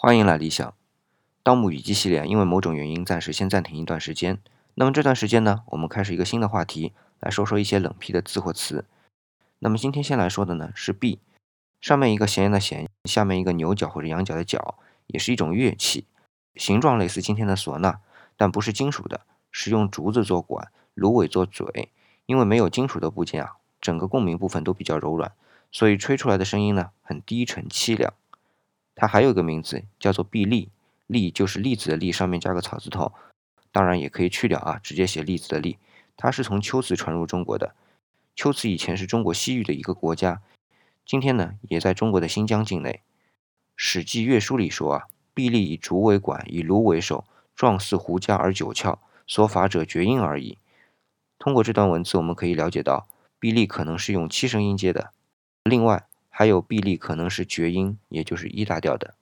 欢迎来理想。盗墓笔记系列因为某种原因暂时先暂停一段时间。那么这段时间呢，我们开始一个新的话题，来说说一些冷僻的字或词。那么今天先来说的呢是璧，上面一个弦的弦，下面一个牛角或者羊角的角，也是一种乐器，形状类似今天的唢呐，但不是金属的，是用竹子做管，芦苇做嘴。因为没有金属的部件啊，整个共鸣部分都比较柔软，所以吹出来的声音呢很低沉凄凉。它还有一个名字叫做碧栗，栗就是粒子的粒，上面加个草字头，当然也可以去掉啊，直接写粒子的粒。它是从龟兹传入中国的，龟兹以前是中国西域的一个国家，今天呢也在中国的新疆境内。《史记乐书》里说啊，碧栗以竹为管，以芦为首，状似胡笳而九窍，所法者绝音而已。通过这段文字，我们可以了解到，碧栗可能是用七声音阶的。另外。还有，臂力可能是绝音，也就是一大调的。